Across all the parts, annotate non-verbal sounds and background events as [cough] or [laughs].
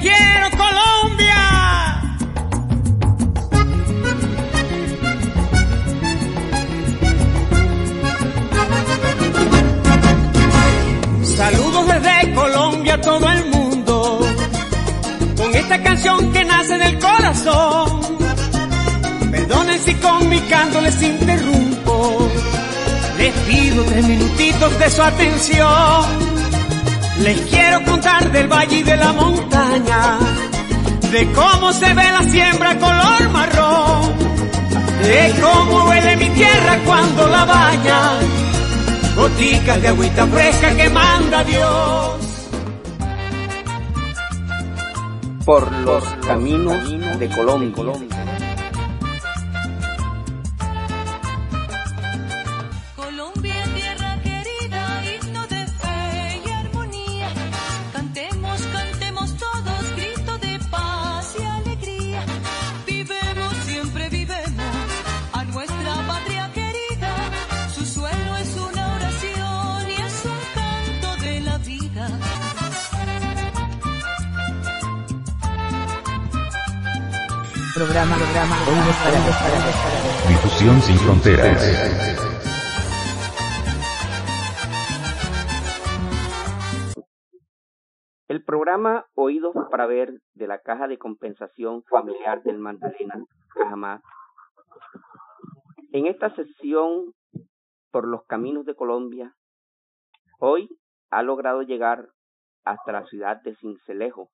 quiero Colombia. Saludos desde Colombia a todo el mundo, con esta canción que nace del corazón. Perdonen si con mi canto les interrumpo, les pido tres minutitos de su atención. Les quiero contar del valle y de la montaña, de cómo se ve la siembra color marrón, de cómo huele mi tierra cuando la baña, goticas de agüita fresca que manda Dios. Por los caminos de Colombia. Programa, programa, Difusión sin fronteras. El programa Oídos para Ver de la Caja de Compensación Familiar del Magdalena, Cajamá. En esta sesión por los caminos de Colombia, hoy ha logrado llegar hasta la ciudad de Cincelejo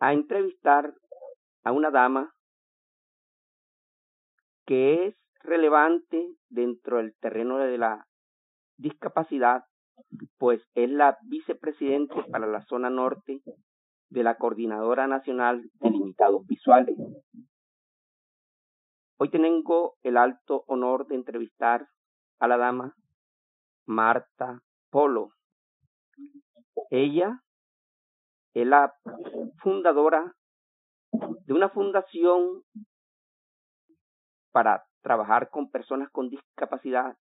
a entrevistar a una dama que es relevante dentro del terreno de la discapacidad, pues es la vicepresidente para la zona norte de la Coordinadora Nacional de Limitados Visuales. Hoy tengo el alto honor de entrevistar a la dama Marta Polo. Ella es la fundadora de una fundación para trabajar con personas con discapacidad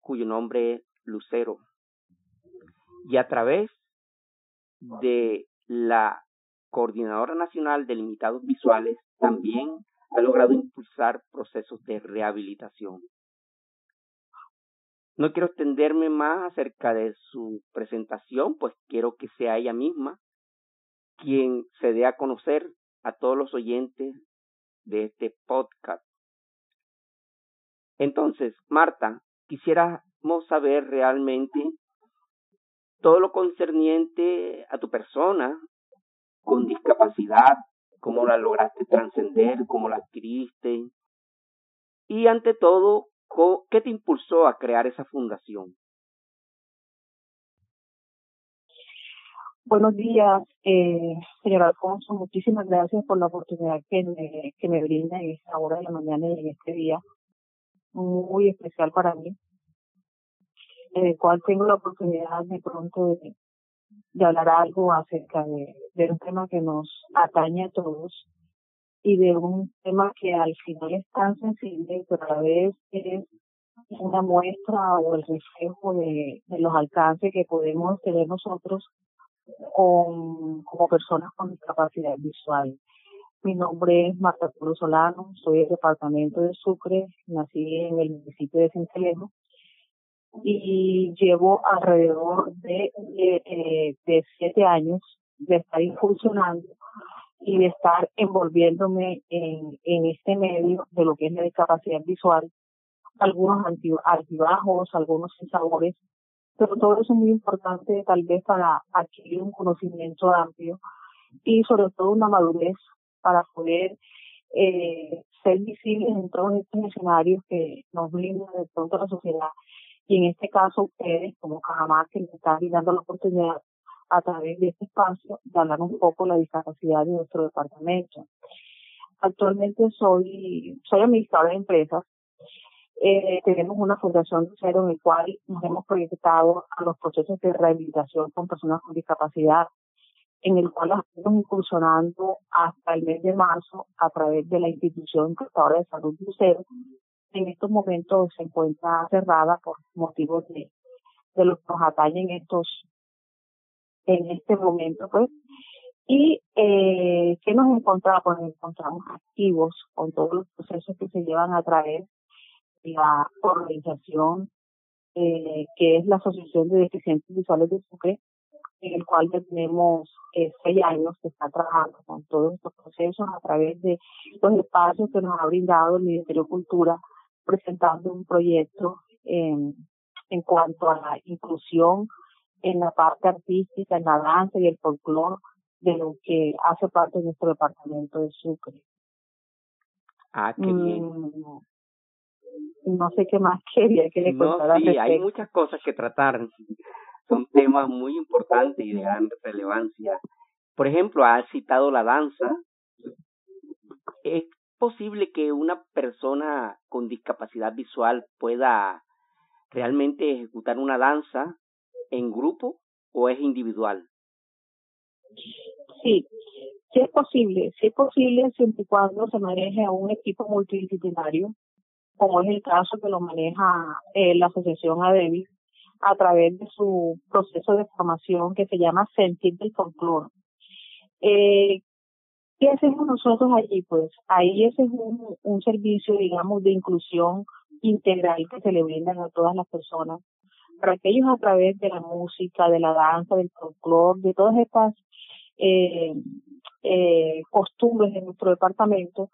cuyo nombre es Lucero. Y a través de la Coordinadora Nacional de Limitados Visuales también ha logrado impulsar procesos de rehabilitación. No quiero extenderme más acerca de su presentación, pues quiero que sea ella misma quien se dé a conocer a todos los oyentes de este podcast. Entonces, Marta, quisiéramos saber realmente todo lo concerniente a tu persona con discapacidad, cómo la lograste trascender, cómo la adquiriste y ante todo, ¿qué te impulsó a crear esa fundación? Buenos días, eh, señor Alfonso. Muchísimas gracias por la oportunidad que me, que me brinda en esta hora de la mañana y en este día muy especial para mí, en el cual tengo la oportunidad de pronto de, de hablar algo acerca de, de un tema que nos atañe a todos y de un tema que al final es tan sensible, pero a la vez es una muestra o el reflejo de, de los alcances que podemos tener nosotros con, como personas con discapacidad visual. Mi nombre es Marta Cruz Solano, soy del departamento de Sucre, nací en el municipio de Cincelejo y llevo alrededor de, de, de siete años de estar funcionando y de estar envolviéndome en, en este medio de lo que es la discapacidad visual, algunos altibajos, algunos sabores, pero todo eso es muy importante tal vez para adquirir un conocimiento amplio y sobre todo una madurez para poder eh, ser visibles en todos estos escenarios que nos brindan de pronto la sociedad y en este caso ustedes como Cajamar que nos están brindando la oportunidad a través de este espacio de hablar un poco la discapacidad de nuestro departamento. Actualmente soy, soy administradora de empresas. Eh, tenemos una fundación cero en el cual nos hemos proyectado a los procesos de rehabilitación con personas con discapacidad, en el cual estamos incursionando hasta el mes de marzo a través de la institución prestadora de salud Lucero. En estos momentos se encuentra cerrada por motivos de, de los que nos atañen estos en este momento, pues. Y eh, ¿qué nos encontramos? Pues nos encontramos activos con todos los procesos que se llevan a través la organización eh, que es la Asociación de Deficientes Visuales de Sucre, en el cual ya tenemos eh, seis años que está trabajando con todos estos procesos a través de los espacios que nos ha brindado el Ministerio de Cultura, presentando un proyecto en, en cuanto a la inclusión en la parte artística, en la danza y el folclore de lo que hace parte de nuestro departamento de Sucre. Ah, qué bien. Mm, no sé qué más [laughs] quería que le no, sí, hay muchas cosas que tratar. [laughs] Son temas muy importantes y de gran relevancia. Por ejemplo, ha citado la danza. ¿Es posible que una persona con discapacidad visual pueda realmente ejecutar una danza en grupo o es individual? Sí, sí es posible, sí es posible siempre y cuando se maneje a un equipo multidisciplinario, como es el caso que lo maneja eh, la Asociación ADEVI a través de su proceso de formación que se llama Sentir del Folclore. Eh, ¿Qué hacemos nosotros allí? Pues ahí ese es un, un servicio, digamos, de inclusión integral que se le brindan a todas las personas para que ellos a través de la música, de la danza, del folclore, de todas estas eh, eh, costumbres de nuestro departamento,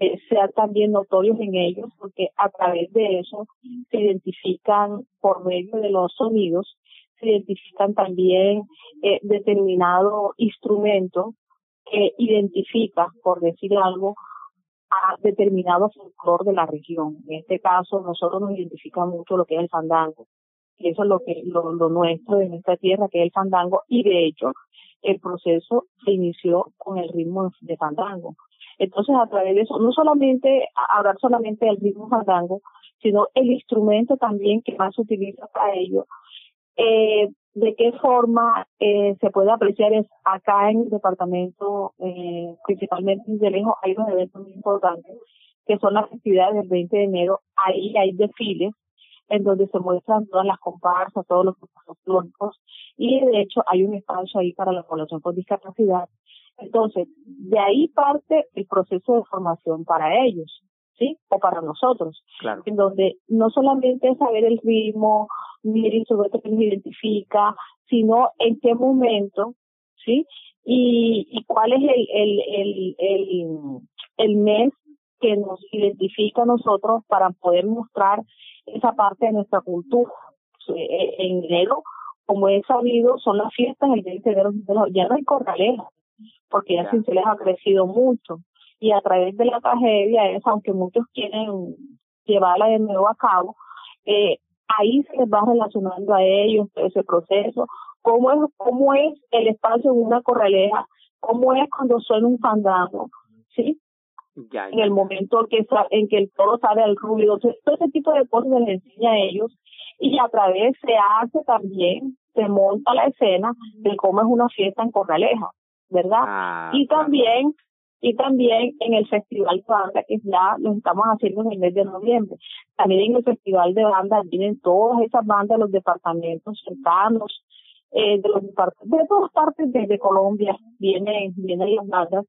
eh, sean también notorios en ellos, porque a través de eso se identifican por medio de los sonidos, se identifican también eh, determinado instrumento que identifica, por decir algo, a determinado folclore de la región. En este caso, nosotros nos identifica mucho lo que es el fandango y eso es lo que lo, lo nuestro de nuestra tierra, que es el fandango, y de hecho el proceso se inició con el ritmo de fandango. Entonces, a través de eso, no solamente hablar solamente del ritmo fandango, sino el instrumento también que más se utiliza para ello. Eh, de qué forma eh, se puede apreciar es acá en el departamento, eh, principalmente de lejos, hay unos eventos muy importantes, que son las actividades del 20 de enero. Ahí hay desfiles en donde se muestran todas las comparsas, todos los grupos folclóricos, y de hecho hay un espacio ahí para la población con discapacidad. Entonces, de ahí parte el proceso de formación para ellos, ¿sí? O para nosotros. Claro. En donde no solamente es saber el ritmo, ni el instrumento que nos identifica, sino en qué momento, ¿sí? Y, y cuál es el, el, el, el, el mes que nos identifica a nosotros para poder mostrar esa parte de nuestra cultura. Eh, en enero, como he sabido, son las fiestas el 20 de enero, ya no hay corraleja, porque ya, se les ha crecido mucho. Y a través de la tragedia es, aunque muchos quieren llevarla de nuevo a cabo, eh, ahí se les va relacionando a ellos ese proceso, cómo es, cómo es el espacio en una corraleja, cómo es cuando suena un fandango, ¿sí? En el momento que en que el toro sale al ruido, todo ese tipo de cosas se les enseña a ellos y a través se hace también se monta la escena de cómo es una fiesta en Corraleja, ¿verdad? Ah, y también y también en el Festival de Banda, que ya lo estamos haciendo en el mes de noviembre. También en el Festival de Banda vienen todas esas bandas de los departamentos cercanos, eh, de los de todas partes de, de Colombia vienen, vienen las bandas.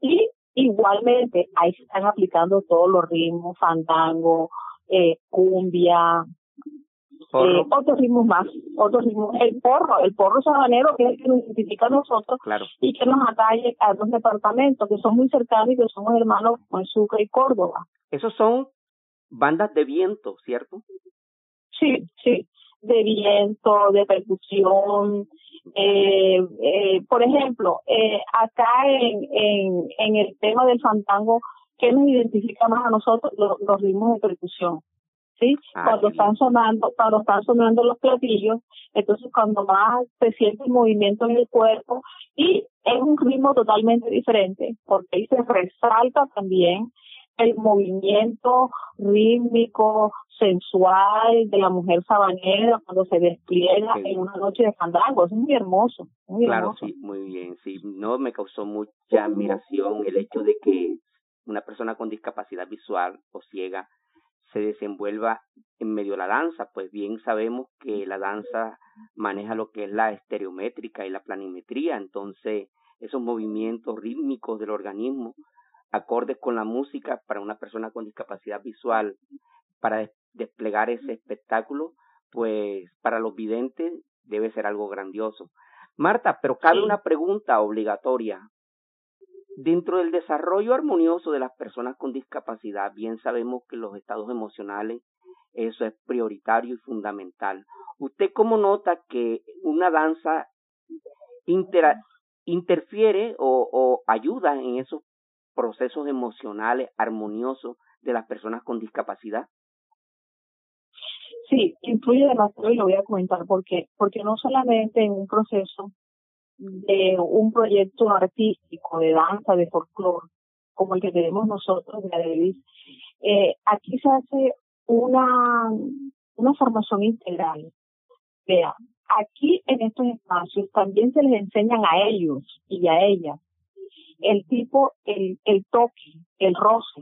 Y igualmente ahí se están aplicando todos los ritmos, fandango, eh, cumbia, eh, otros ritmos más, otros ritmos. El porro, el porro sabanero, que es el que nos identifica a nosotros Claro. y que nos atañe a dos departamentos que son muy cercanos y que somos hermanos con Sucre y Córdoba. Esos son bandas de viento, ¿cierto? Sí, sí, de viento, de percusión. Eh, eh, por ejemplo, eh, acá en, en, en el tema del fandango, ¿qué nos identifica más a nosotros? Los, los ritmos de percusión. ¿Sí? Ah, cuando están sonando, cuando están sonando los platillos, entonces cuando más se siente el movimiento en el cuerpo y es un ritmo totalmente diferente, porque ahí se resalta también el movimiento rítmico, sensual de la mujer sabanera cuando se despliega en una noche de fandango. Es muy hermoso, muy Claro, hermoso. sí, muy bien, sí. No me causó mucha admiración el hecho de que una persona con discapacidad visual o ciega se desenvuelva en medio de la danza, pues bien sabemos que la danza maneja lo que es la estereométrica y la planimetría, entonces esos movimientos rítmicos del organismo, acordes con la música para una persona con discapacidad visual, para des- desplegar ese espectáculo, pues para los videntes debe ser algo grandioso. Marta, pero cabe Sí. una pregunta obligatoria. Dentro del desarrollo armonioso de las personas con discapacidad, bien sabemos que los estados emocionales, eso es prioritario y fundamental. ¿Usted cómo nota que una danza intera- interfiere o, o ayuda en esos procesos emocionales armoniosos de las personas con discapacidad? Sí, influye demasiado y lo voy a comentar porque porque no solamente en un proceso de un proyecto artístico de danza, de folclore, como el que tenemos nosotros de Adelis, eh, aquí se hace una, una formación integral. Vea, aquí en estos espacios también se les enseñan a ellos y a ellas el tipo, el, el toque, el roce,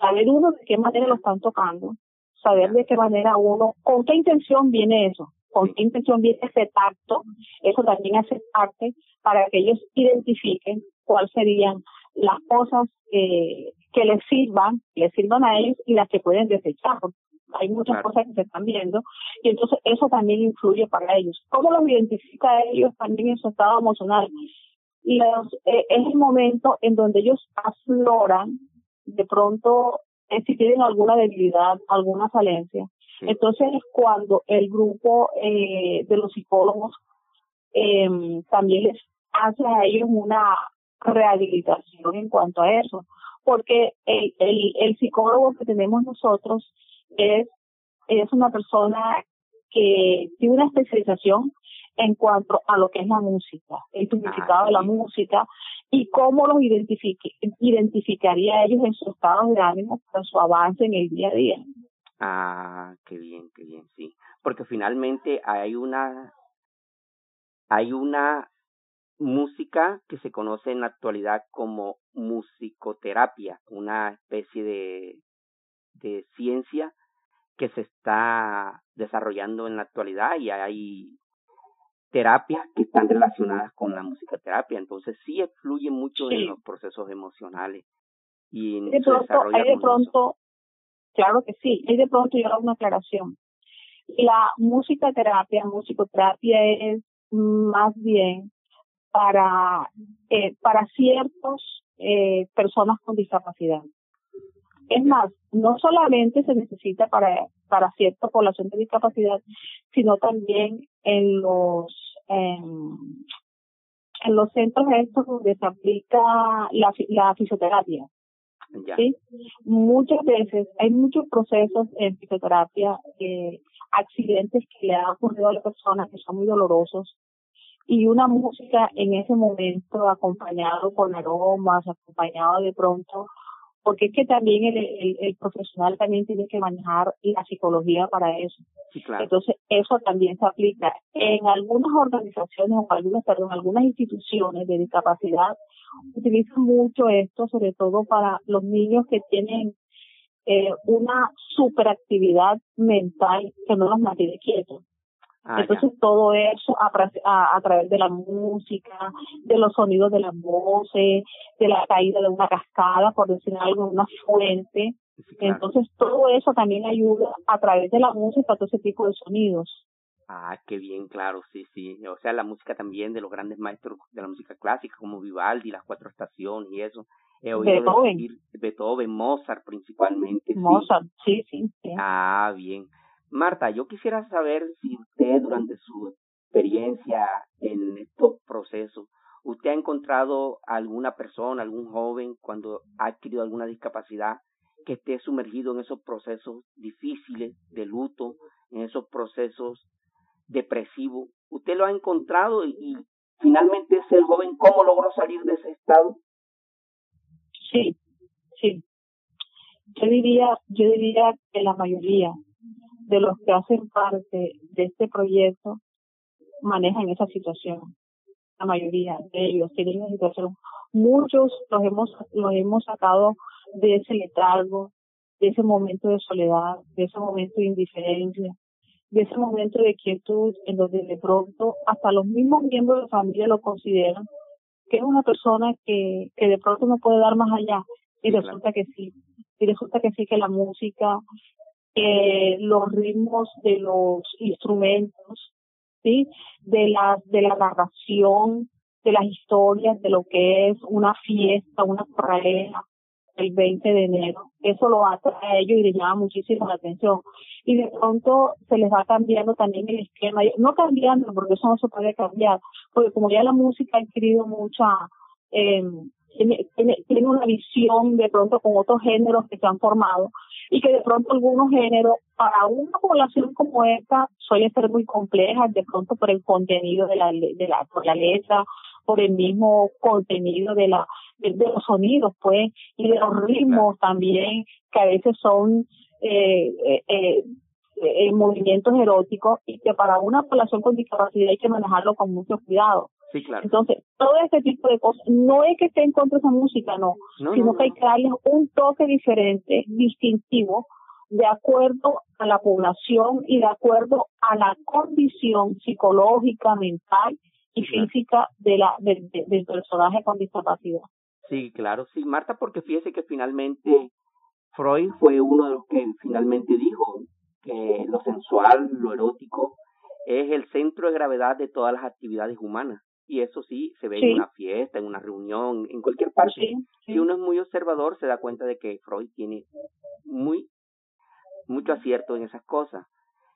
saber uno de qué manera lo están tocando, saber de qué manera uno, con qué intención viene eso, con qué intención viene ese tacto, eso también hace parte para que ellos identifiquen cuáles serían las cosas que, que les sirvan, que les sirvan a ellos y las que pueden desechar. Hay muchas Claro. cosas que se están viendo y entonces eso también influye para ellos. ¿Cómo los identifica a ellos también en su estado emocional? Los, eh, es el momento en donde ellos afloran de pronto eh, si tienen alguna debilidad, alguna falencia. Sí. Entonces es cuando el grupo eh, de los psicólogos eh, también les hace a ellos una rehabilitación en cuanto a eso, porque el, el, el psicólogo que tenemos nosotros es, es una persona que tiene una especialización en cuanto a lo que es la música, el significado Ah, de la sí. música y cómo los identifique, identificaría ellos en su estado de ánimo para su avance en el día a día. Ah, qué bien, qué bien, sí. Porque finalmente hay una hay una música que se conoce en la actualidad como musicoterapia, una especie de de ciencia que se está desarrollando en la actualidad y hay terapias que están relacionadas con la musicoterapia, entonces sí influye mucho Sí. en los procesos emocionales y en de su pronto, desarrollo hay de pronto, claro que sí, hay de pronto yo hago una aclaración. La música terapia, musicoterapia es más bien para, eh, para ciertos eh, personas con discapacidad. Es más, no solamente se necesita para, para cierta población de discapacidad, sino también en los, en, en los centros estos donde se aplica la, la fisioterapia. Ya. ¿sí? Muchas veces hay muchos procesos en fisioterapia, eh, accidentes que le han ocurrido a la persona que son muy dolorosos y una música en ese momento acompañado con aromas, acompañado de pronto porque es que también el, el, profesional también tiene que manejar la psicología para eso. Entonces, eso también se aplica en algunas organizaciones o algunas, perdón, algunas instituciones de discapacidad utilizan mucho esto, sobre todo para los niños que tienen eh, una superactividad mental que no los mantiene quietos. Ah, Entonces todo eso a, a, través de la música, de los sonidos de las voces, de la caída de una cascada, por decir algo, una fuente. Entonces todo eso también ayuda a través de la música, todo ese tipo de sonidos. Ah, qué bien, claro, sí, sí. O sea, la música también de los grandes maestros de la música clásica, como Vivaldi, las cuatro estaciones y eso. He oído Beethoven. Beethoven, Mozart principalmente. Mozart, sí, sí, sí. Ah, bien. Marta, yo quisiera saber si usted durante su experiencia en estos procesos, usted ha encontrado alguna persona, algún joven cuando ha adquirido alguna discapacidad que esté sumergido en esos procesos difíciles de luto, en esos procesos depresivos. ¿Usted lo ha encontrado y, finalmente ese joven cómo logró salir de ese estado? Sí, sí. Yo diría, yo diría que la mayoría, de los que hacen parte de este proyecto manejan esa situación. La mayoría de ellos tienen esa situación. Muchos los hemos, los hemos sacado de ese letargo, de ese momento de soledad, de ese momento de indiferencia, de ese momento de quietud en donde de pronto hasta los mismos miembros de la familia lo consideran que es una persona que, que de pronto no puede dar más allá y resulta que sí y resulta que sí que la música eh, los ritmos de los instrumentos, ¿sí? De la, de la narración, de las historias, de lo que es una fiesta, una corralera, el 20 de enero. Eso lo hace a ellos y les llama muchísimo la atención. Y de pronto se les va cambiando también el esquema. No cambiando, porque eso no se puede cambiar, porque como ya la música ha adquirido mucha, eh, tiene, tiene, una visión de pronto con otros géneros que se han formado y que de pronto algunos géneros para una población como esta suelen ser muy complejas de pronto por el contenido de la, de la por la letra por el mismo contenido de la de, los sonidos pues y de los ritmos también que a veces son eh, eh, eh, eh movimientos eróticos y que para una población con discapacidad hay que manejarlo con mucho cuidado entonces, todo este tipo de cosas, no es que esté en contra de esa música, no, sino que hay que darle un toque diferente, distintivo, de acuerdo a la población y de acuerdo a la condición psicológica, mental y física de la del personaje con discapacidad. Sí, claro, sí, Marta, porque fíjese que finalmente Freud fue uno de los que finalmente dijo que lo sensual, lo erótico, es el centro de gravedad de todas las actividades humanas y eso sí se ve en una fiesta, en una reunión, en cualquier parte. Si uno es muy observador, se da cuenta de que Freud tiene muy mucho acierto en esas cosas,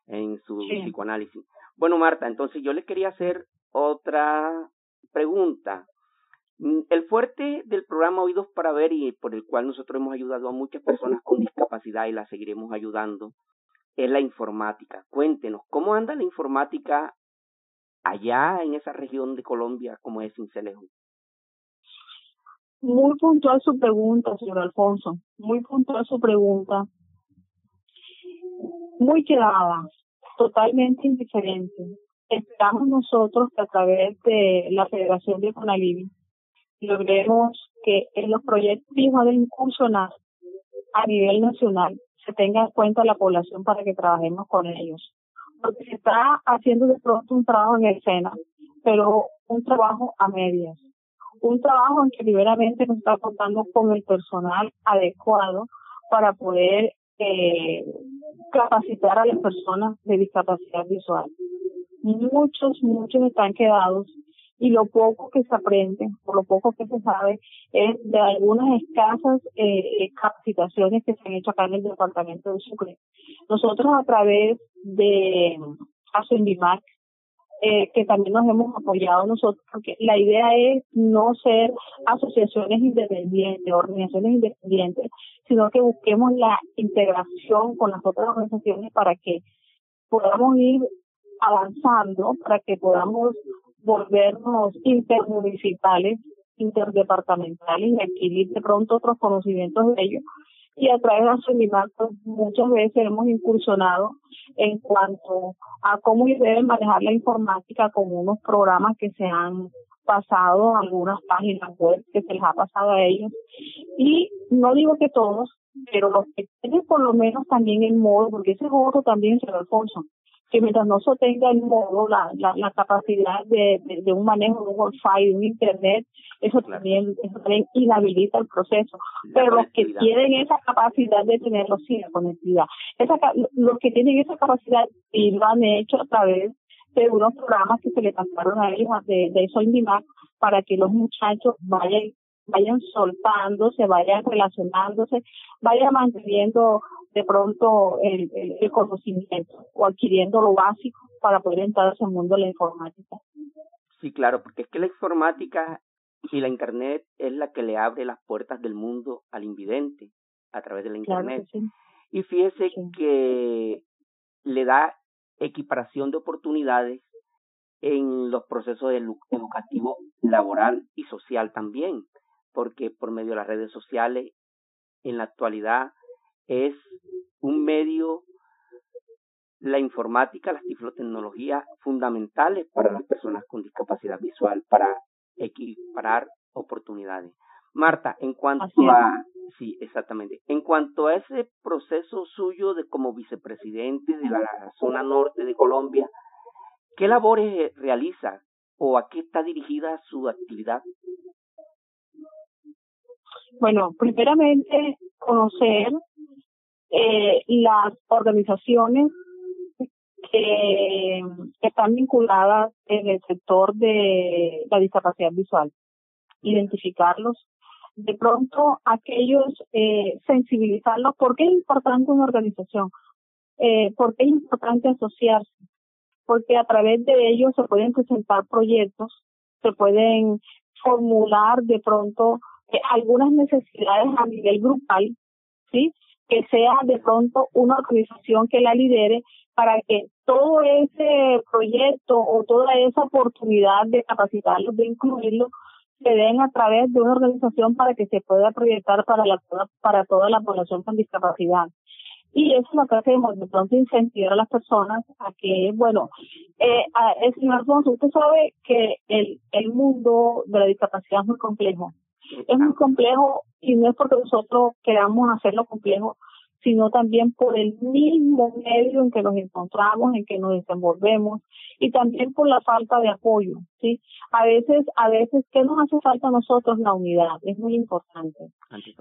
en su psicoanálisis. Bueno, Marta, entonces yo le quería hacer otra pregunta. Mm, el fuerte del programa Oídos para Ver y por el cual nosotros hemos ayudado a muchas personas con discapacidad y la seguiremos ayudando es la informática. Cuéntenos, ¿cómo anda la informática allá en esa región de Colombia como es Cincelejo? Muy puntual su pregunta, señor Alfonso. Muy puntual su pregunta. Muy quedada, totalmente indiferente. Esperamos nosotros que a través de la Federación de Conalivi logremos que en los proyectos de incursionar a nivel nacional se tenga en cuenta la población para que trabajemos con ellos porque se está haciendo de pronto un trabajo en escena, pero un trabajo a medias. Un trabajo en que liberamente nos está contando con el personal adecuado para poder eh, capacitar a las personas de discapacidad visual. Muchos, muchos están quedados y lo poco que se aprende, por lo poco que se sabe, es de algunas escasas eh, capacitaciones que se han hecho acá en el departamento de Sucre. Nosotros a través de ASUNDIMAC, eh, que también nos hemos apoyado nosotros, porque la idea es no ser asociaciones independientes, organizaciones independientes, sino que busquemos la integración con las otras organizaciones para que podamos ir avanzando, para que podamos volvernos intermunicipales interdepartamentales y adquirir de pronto otros conocimientos de ellos. Y a través de Asolimat, pues, muchas veces hemos incursionado en cuanto a cómo deben manejar la informática con unos programas que se han pasado, algunas páginas web que se les ha pasado a ellos. Y no digo que todos, pero los que tienen por lo menos también el modo, porque ese es otro también, señor Alfonso, que mientras no se tenga el modo, la, la, la capacidad de, de, un manejo de un Wi-Fi, de un Internet, eso también, eso también inhabilita el proceso. Pero los que tienen esa capacidad de tenerlo, sí, la conectividad. Esa, los que tienen esa capacidad y lo han hecho a través de unos programas que se le pasaron a ellos de, de eso para que los muchachos vayan vayan soltándose, vayan relacionándose, vayan manteniendo de pronto el, el, conocimiento o adquiriendo lo básico para poder entrar a ese mundo de la informática. Sí, claro, porque es que la informática y la Internet es la que le abre las puertas del mundo al invidente a través de la Internet. Y fíjese que le da equiparación de oportunidades en los procesos educativo, laboral y social también, porque por medio de las redes sociales en la actualidad es un medio, la informática, las tiflotecnologías fundamentales para las personas con discapacidad visual, para equiparar oportunidades. Marta, en cuanto a, sí, exactamente, en cuanto a ese proceso suyo de como vicepresidente de la zona norte de Colombia, ¿qué labores realiza o a qué está dirigida su actividad? Bueno, primeramente conocer eh, las organizaciones que, están vinculadas en el sector de la discapacidad visual, identificarlos, de pronto aquellos eh, sensibilizarlos, ¿por qué es importante una organización? Eh, ¿Por qué es importante asociarse? Porque a través de ellos se pueden presentar proyectos, se pueden formular de pronto eh, algunas necesidades a nivel grupal, ¿sí? Que sea de pronto una organización que la lidere para que todo ese proyecto o toda esa oportunidad de capacitarlos, de incluirlos, se den a través de una organización para que se pueda proyectar para la para toda la población con discapacidad. Y eso es lo que hacemos, de pronto incentivar a las personas a que, bueno, eh, a, señor Alfonso, usted sabe que el, el mundo de la discapacidad es muy complejo es muy complejo y no es porque nosotros queramos hacerlo complejo, sino también por el mismo medio en que nos encontramos, en que nos desenvolvemos y también por la falta de apoyo, ¿sí? A veces, a veces, ¿qué nos hace falta a nosotros? La unidad, es muy importante.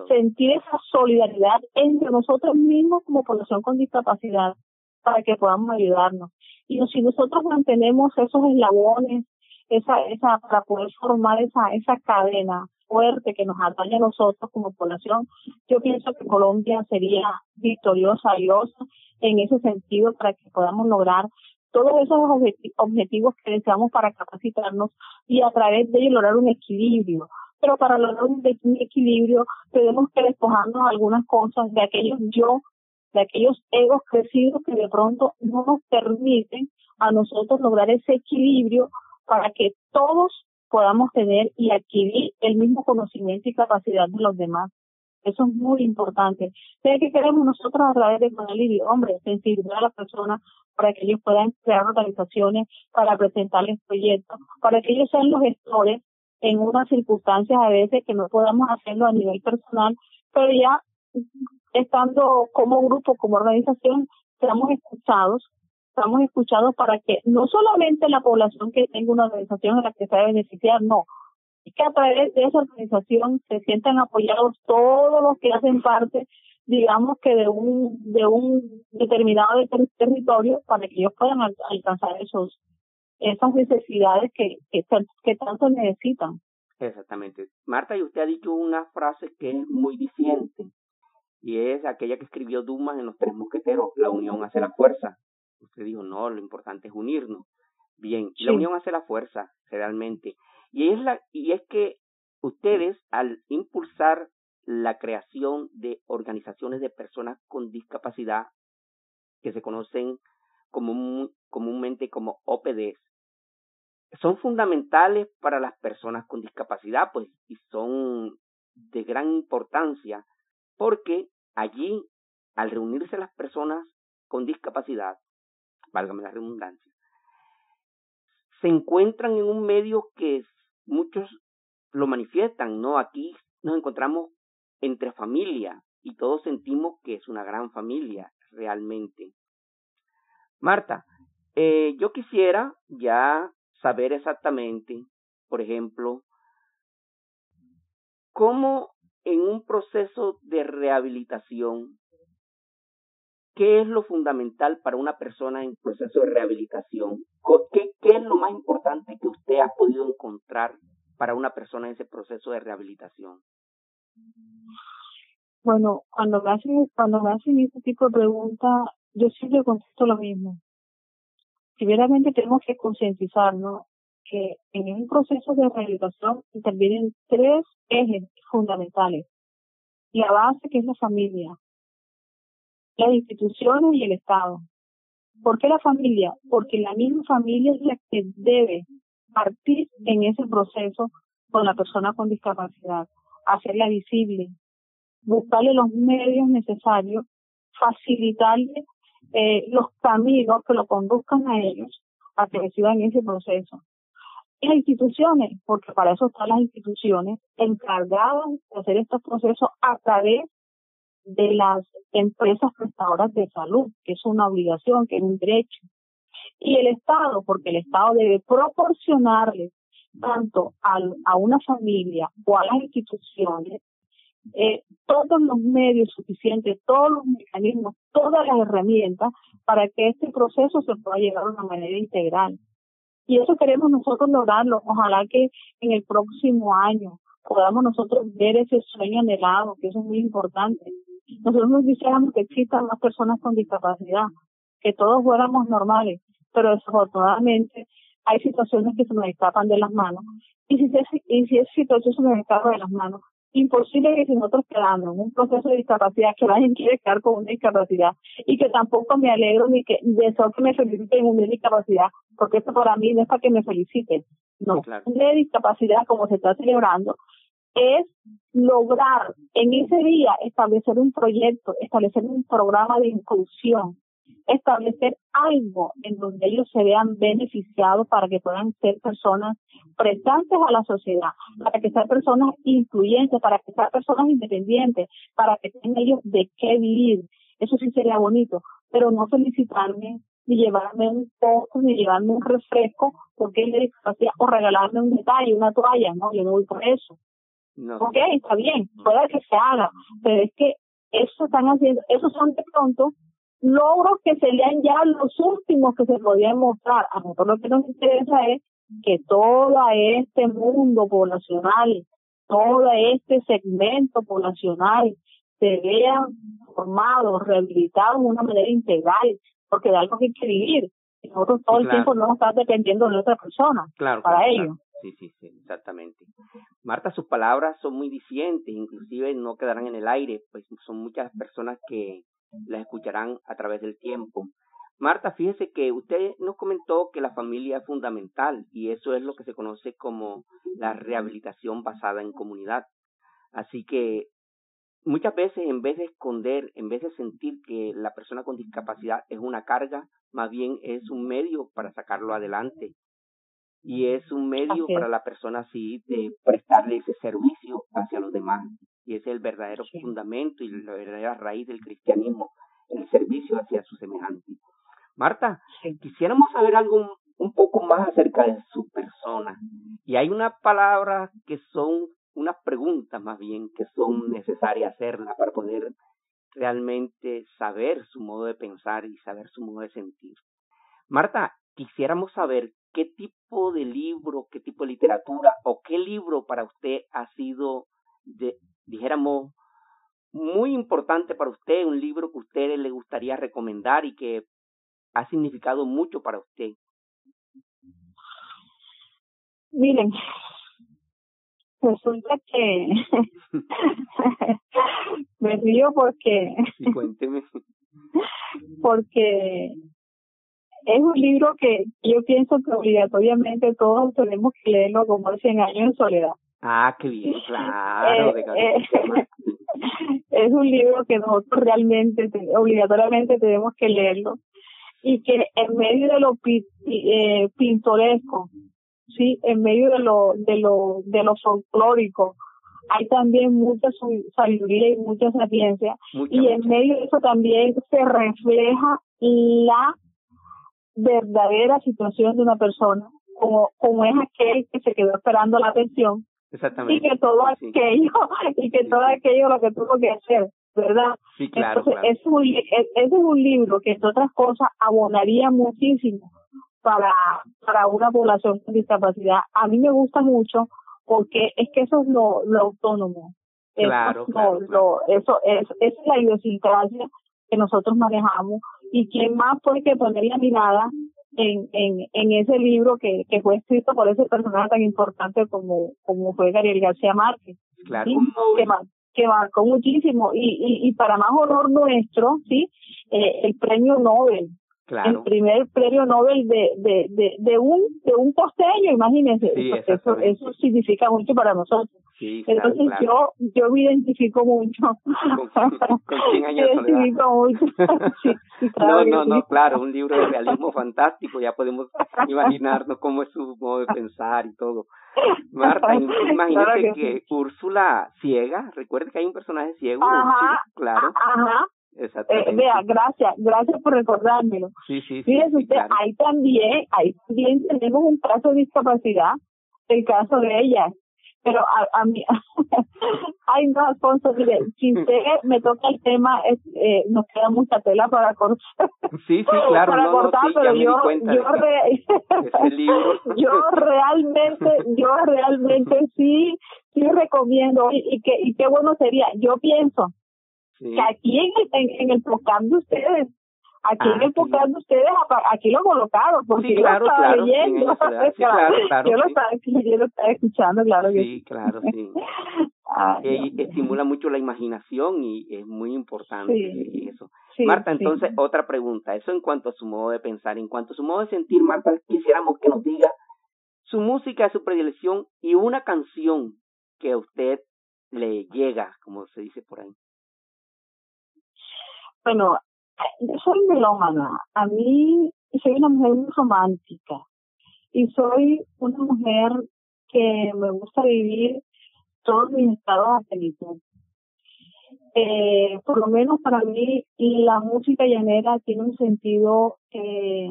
Sentir esa solidaridad entre nosotros mismos como población con discapacidad para que podamos ayudarnos. Y si nosotros mantenemos esos eslabones, esa, esa, para poder formar esa, esa cadena, fuerte que nos atañe a nosotros como población, yo pienso que Colombia sería victoriosa, valiosa en ese sentido para que podamos lograr todos esos objetivos que deseamos para capacitarnos y a través de ello lograr un equilibrio. Pero para lograr un, equilibrio tenemos que despojarnos algunas cosas de aquellos yo, de aquellos egos crecidos que de pronto no nos permiten a nosotros lograr ese equilibrio para que todos podamos tener y adquirir el mismo conocimiento y capacidad de los demás. Eso es muy importante. ¿Qué queremos nosotros a través de Conalidi? Hombre, sensibilizar a las personas para que ellos puedan crear organizaciones, para presentarles proyectos, para que ellos sean los gestores en unas circunstancias a veces que no podamos hacerlo a nivel personal, pero ya estando como grupo, como organización, seamos escuchados estamos escuchados para que no solamente la población que tenga una organización en la que se debe beneficiar, no, es que a través de esa organización se sientan apoyados todos los que hacen parte, digamos que de un de un determinado territorio para que ellos puedan alcanzar esos esas necesidades que, que, que tanto necesitan. Exactamente. Marta, y usted ha dicho una frase que es muy diciente, y es aquella que escribió Dumas en Los Tres Mosqueteros, la unión hace la fuerza. Usted dijo, no, lo importante es unirnos. Bien, la unión hace la fuerza, realmente. Y es, la, y es que ustedes, al impulsar la creación de organizaciones de personas con discapacidad, que se conocen comúnmente como OPDs, son fundamentales para las personas con discapacidad, pues, y son de gran importancia, porque allí, al reunirse las personas con discapacidad, válgame la redundancia, se encuentran en un medio que muchos lo manifiestan, ¿no? Aquí nos encontramos entre familia y todos sentimos que es una gran familia realmente. Marta, eh, yo quisiera ya saber exactamente, por ejemplo, cómo en un proceso de rehabilitación, ¿qué es lo fundamental para una persona en proceso de rehabilitación? ¿Qué, ¿Qué, es lo más importante que usted ha podido encontrar para una persona en ese proceso de rehabilitación? Bueno, cuando me hacen, cuando me hacen este tipo de preguntas, yo siempre contesto lo mismo. Primeramente tenemos que concientizarnos que en un proceso de rehabilitación intervienen tres ejes fundamentales. La base que es la familia, las instituciones y el Estado. ¿Por qué la familia? Porque la misma familia es la que debe partir en ese proceso con la persona con discapacidad, hacerla visible, buscarle los medios necesarios, facilitarle eh, los caminos que lo conduzcan a ellos a que reciban ese proceso. Y las instituciones, porque para eso están las instituciones encargadas de hacer estos procesos a través de las empresas prestadoras de salud, que es una obligación, que es un derecho. Y el Estado, porque el Estado debe proporcionarle tanto a, a una familia o a las instituciones eh, todos los medios suficientes, todos los mecanismos, todas las herramientas para que este proceso se pueda llevar de una manera integral. Y eso queremos nosotros lograrlo. Ojalá que en el próximo año podamos nosotros ver ese sueño anhelado, que eso es muy importante. Nosotros nos quisiéramos que existan más personas con discapacidad, que todos fuéramos normales, pero desafortunadamente hay situaciones que se nos escapan de las manos. Y si, y si esa situación se nos escapa de las manos, imposible que si nosotros quedamos en un proceso de discapacidad, que nadie quiere quedar con una discapacidad y que tampoco me alegro ni que deseo que me feliciten en una discapacidad, porque esto para mí no es para que me feliciten. No, una discapacidad como se está celebrando es lograr en ese día establecer un proyecto, establecer un programa de inclusión establecer algo en donde ellos se vean beneficiados para que puedan ser personas prestantes a la sociedad, para que sean personas influyentes, para que sean personas independientes, para que tengan ellos de qué vivir. Eso sí sería bonito, pero no felicitarme ni llevarme un poco, ni llevarme un refresco porque es de discapacidad o regalarme un detalle, una toalla, no, yo no voy por eso. No. Ok, está bien, puede que se haga, pero es que eso están haciendo, esos son de pronto logros que serían ya los últimos que se podían mostrar. A nosotros lo que nos interesa es que todo este mundo poblacional, todo este segmento poblacional se vea formado, rehabilitado de una manera integral, porque de algo que hay que vivir. Y nosotros todo el tiempo no estar dependiendo de otra persona claro, para ello. Sí, sí, sí, exactamente. Marta, sus palabras son muy dicientes, inclusive no quedarán en el aire, pues son muchas personas que las escucharán a través del tiempo. Marta, fíjese que usted nos comentó que la familia es fundamental y eso es lo que se conoce como la rehabilitación basada en comunidad. Así que muchas veces en vez de esconder, en vez de sentir que la persona con discapacidad es una carga, más bien es un medio para sacarlo adelante. Y es un medio para la persona así de prestarle ese servicio hacia los demás y ese es el verdadero fundamento y la verdadera raíz del cristianismo, el servicio hacia su semejante. Marta, quisiéramos saber algo un poco más acerca de su persona. Y hay una palabra que son unas preguntas más bien que son necesarias hacerlas para poder realmente saber su modo de pensar y saber su modo de sentir. Marta, quisiéramos saber qué tipo de libro, qué tipo de literatura o qué libro para usted ha sido de, dijéramos, muy importante para usted, un libro que a usted le gustaría recomendar y que ha significado mucho para usted? Miren, resulta que [laughs] [laughs] me río porque cuénteme [laughs] porque es un libro que yo pienso que obligatoriamente todos tenemos que leerlo como 100 años en soledad. Ah, qué bien, [laughs] claro. Eh, eh, [laughs] es un libro que nosotros realmente, obligatoriamente tenemos que leerlo y que en medio de lo eh, pintoresco, sí, en medio de lo de lo de lo folclórico, hay también mucha sabiduría y mucha sapiencia y en medio de eso también se refleja la verdadera situación de una persona como como es aquel que se quedó esperando la pensión y que todo aquello [laughs] y que todo aquello lo que tuvo que hacer verdad sí claro, entonces Es un, ese es un libro que entre otras cosas abonaría muchísimo para para una población con discapacidad. A mí me gusta mucho porque es que eso es lo, lo autónomo. Claro, eso, Lo, eso es, es la idiosincrasia que nosotros manejamos y quién más fue que poner la mirada en, en, en ese libro que, que fue escrito por ese personaje tan importante como, como fue Gabriel García Márquez. Claro. Que, que marcó muchísimo. Y, y, y para más honor nuestro, ¿sí? Eh, el premio Nobel el primer premio Nobel de, de, de, de un de un costeño, imagínense, eso, eso, significa mucho para nosotros. Entonces yo yo me identifico mucho. Con, con 100 años [laughs] me identifico mucho. [laughs] no, no, no, claro, un libro de realismo fantástico, ya podemos imaginarnos cómo es su modo de pensar y todo. Marta, [laughs] imagínate que, Úrsula ciega, recuerda que hay un personaje ciego, ajá, claro. Ajá, eh, vea, gracias, gracias por recordármelo. Sí, sí, Fíjese usted, ahí también, ahí también tenemos un caso de discapacidad, el caso de ella. Pero a, a mí, [laughs] ay no, Alfonso, mire, si usted [laughs] me toca el tema, eh, nos queda mucha tela para cortar. Sí, sí, [laughs] claro, para no, cortar, sí, pero yo, yo, re, yo realmente, yo realmente sí, sí recomiendo y, y que, y qué bueno sería, yo pienso que aquí en el, en, el podcast de ustedes, aquí en el ah, podcast de ustedes, aquí lo colocaron, porque sí, claro, yo lo estaba claro, leyendo, sí, claro, claro, yo, lo estaba, [laughs] yo lo estaba escuchando, claro que sí. claro, sí. [laughs] estimula mucho la imaginación y es muy importante eso. Marta, entonces, otra pregunta, eso en cuanto a su modo de pensar, en cuanto a su modo de sentir, Marta, quisiéramos que nos diga su música, su predilección y una canción que a usted le llega, como se dice por ahí. Bueno, soy melómana. A mí soy una mujer muy romántica y soy una mujer que me gusta vivir todos mis estados de plenitud. Eh, por lo menos para mí la música llanera tiene un sentido eh,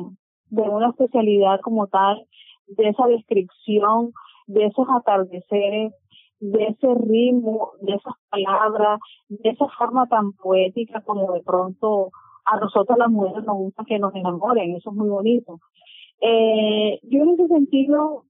de una especialidad como tal, de esa descripción, de esos atardeceres, de ese ritmo, de esas palabras, de esa forma tan poética como de pronto a nosotros las mujeres nos gusta que nos enamoren, eso es muy bonito. Eh, yo en ese sentido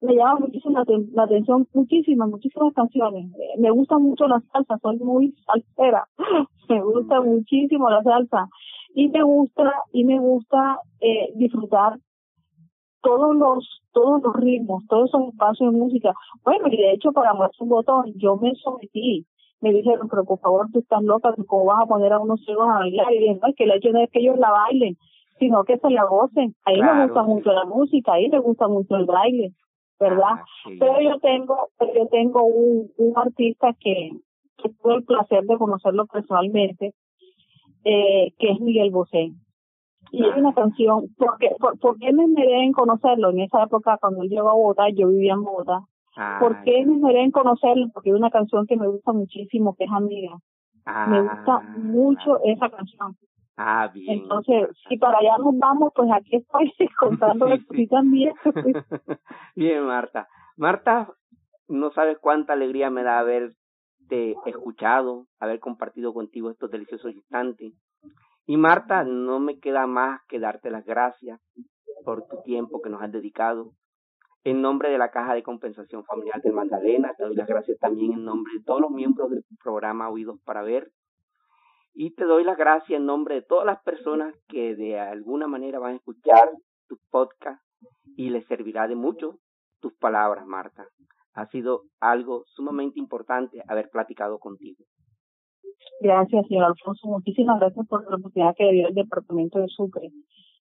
me llama muchísimo la, atención muchísimas, muchísimas canciones. Eh, me gusta mucho la salsa, soy muy salsera, [laughs] me gusta muchísimo la salsa y me gusta y me gusta eh, disfrutar todos los todos los ritmos, todos esos espacios de música. Bueno, y de hecho para muestra un botón, yo me sometí. Me dijeron, pero por favor, tú estás loca, ¿cómo vas a poner a unos ciegos a bailar? Y dije, no, es que el hecho no es que ellos la bailen, sino que se la gocen. Ahí me gusta mucho la música, ahí me gusta mucho el baile, ¿verdad? Ah, pero yo tengo, yo tengo un, un artista que, que tuve el placer de conocerlo personalmente, eh, que es Miguel Bosé. Y hay una canción, porque, por, ¿por qué me esmeré en conocerlo? En esa época, cuando él llegó a Bogotá, yo vivía en Bogotá. ¿Por qué me esmeré en conocerlo? Porque hay una canción que me gusta muchísimo, que es Amiga. me gusta ah, mucho esa canción. Ah, bien. Entonces, si para allá nos vamos, pues aquí estoy [laughs] contando sí, también. [laughs] bien, Marta. Marta, no sabes cuánta alegría me da haberte escuchado, haber compartido contigo estos deliciosos instantes. Y Marta, no me queda más que darte las gracias por tu tiempo que nos has dedicado. En nombre de la Caja de Compensación Familiar de Magdalena, te doy las gracias también en nombre de todos los miembros del programa Oídos para Ver. Y te doy las gracias en nombre de todas las personas que de alguna manera van a escuchar tu podcast y les servirá de mucho tus palabras, Marta. Ha sido algo sumamente importante haber platicado contigo. Gracias, señor Alfonso. Muchísimas gracias por la oportunidad que dio el Departamento de Sucre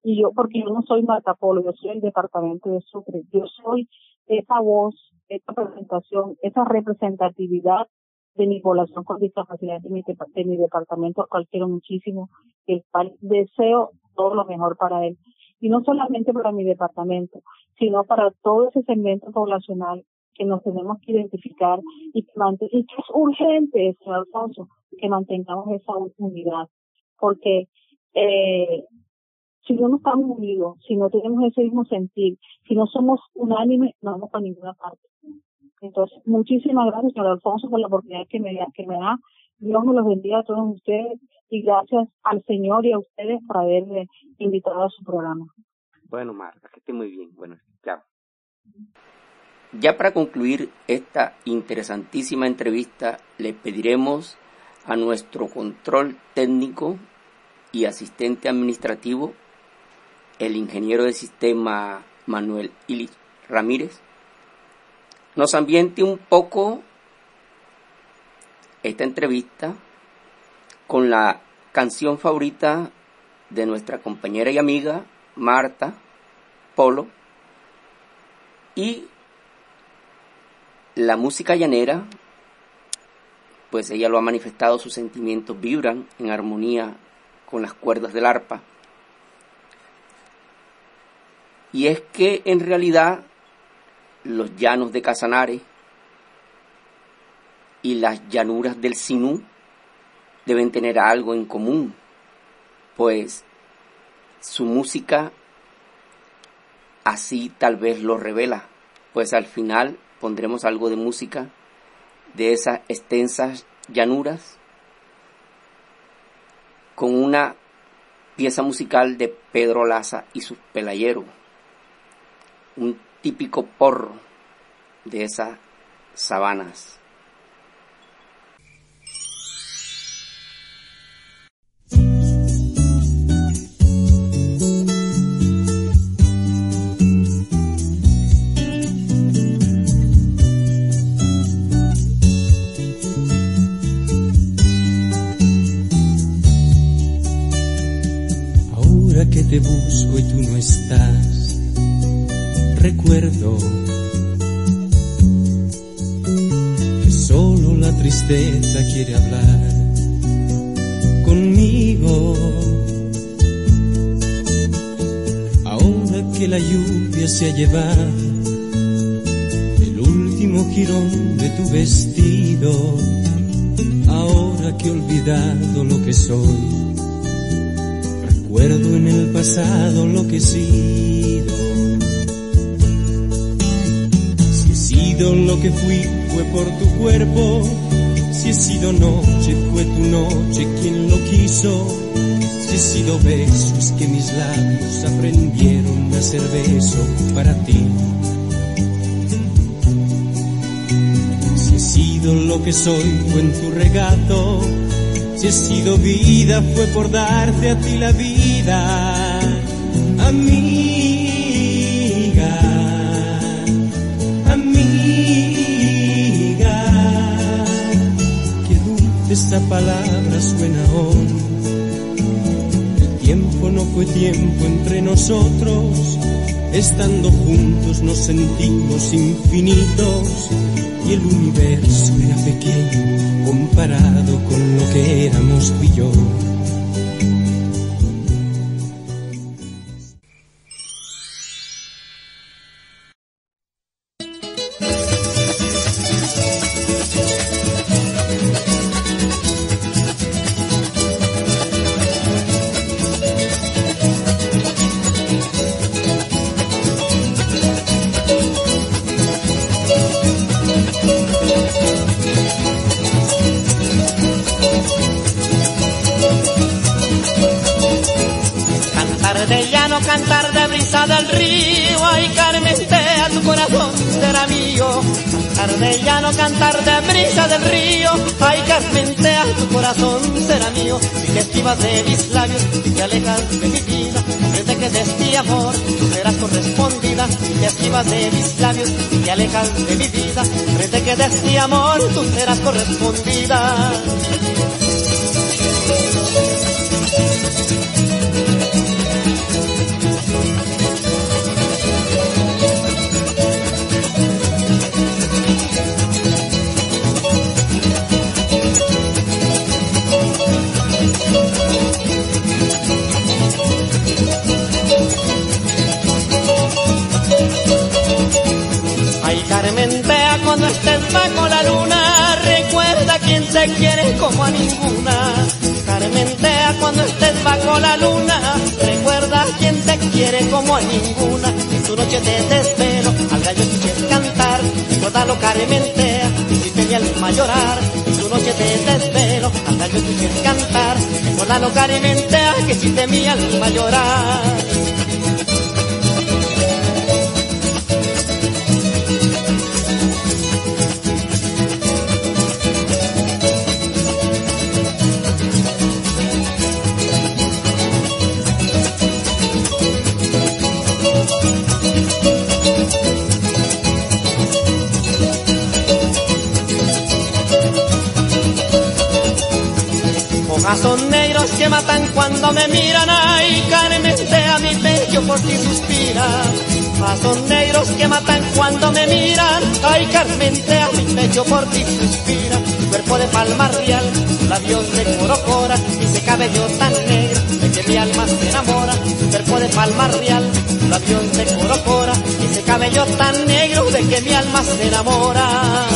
y yo, porque yo no soy Marta Polo, yo soy el departamento de Sucre, yo soy esa voz, esa presentación, esa representatividad de mi población con discapacidad de mi, de mi departamento, cual quiero muchísimo, el cual deseo todo lo mejor para él. Y no solamente para mi departamento, sino para todo ese segmento poblacional que nos tenemos que identificar y que, y que es urgente, señor Alfonso, que mantengamos esa unidad. Porque eh, si no estamos unidos, si no tenemos ese mismo sentir, si no somos unánimes, no vamos para ninguna parte. Entonces, muchísimas gracias, señor Alfonso, por la oportunidad que me, que me da. Dios me los bendiga a todos ustedes y gracias al Señor y a ustedes por haberme invitado a su programa. Bueno, Marta, que esté muy bien. Bueno, chao. Ya para concluir esta interesantísima entrevista, le pediremos a nuestro control técnico y asistente administrativo, el ingeniero de sistema Manuel Ilich Ramírez, nos ambiente un poco esta entrevista con la canción favorita de nuestra compañera y amiga Marta Polo y la música llanera, pues ella lo ha manifestado, sus sentimientos vibran en armonía con las cuerdas del arpa. Y es que en realidad los llanos de Casanare y las llanuras del Sinú deben tener algo en común, pues su música así tal vez lo revela, pues al final pondremos algo de música de esas extensas llanuras con una pieza musical de Pedro Laza y sus pelayeros, un típico porro de esas sabanas. Lluvia se ha llevado el último jirón de tu vestido, ahora que he olvidado lo que soy, recuerdo en el pasado lo que he sido. lo que fui fue por tu cuerpo. Si he sido noche, fue tu noche quien lo quiso. Si he sido beso, es que mis labios aprendieron a ser beso para ti. Si he sido lo que soy, fue en tu regato. Si he sido vida, fue por darte a ti la vida. A mí esta palabra suena hoy. No fue tiempo entre nosotros, estando juntos nos sentimos infinitos y el universo era pequeño comparado con lo que éramos tú y yo. De mis labios y te alejas de mi vida. Desde que de este amor tú serás correspondida y te esquivas de mis labios y te alejas de mi vida. Desde que de este amor tú serás correspondida. Cuando estés bajo la luna, recuerda quien te quiere como a ninguna. Carmentea cuando estés bajo la luna, recuerda quien te quiere como a ninguna. En tu noche de desvelo, al gallo escuches cantar, recordalo Carmentea, si te mi alma llorar. En tu noche de desvelo, al gallo escuches cantar, recordalo Carmentea, que si te mi alma llorar. Que matan cuando me miran, ay Carmen, a mi pecho por ti suspira. son negros que matan cuando me miran, ay Carmen, a mi pecho por ti suspira. Cuerpo de palma real, labios de corocora, y ese cabello tan negro de que mi alma se enamora. Cuerpo de palma real, labios de corocora, y ese cabello tan negro de que mi alma se enamora.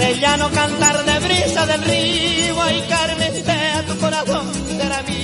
De llano, cantar de brisa del río, ay Carmen, sea tu corazón será mío.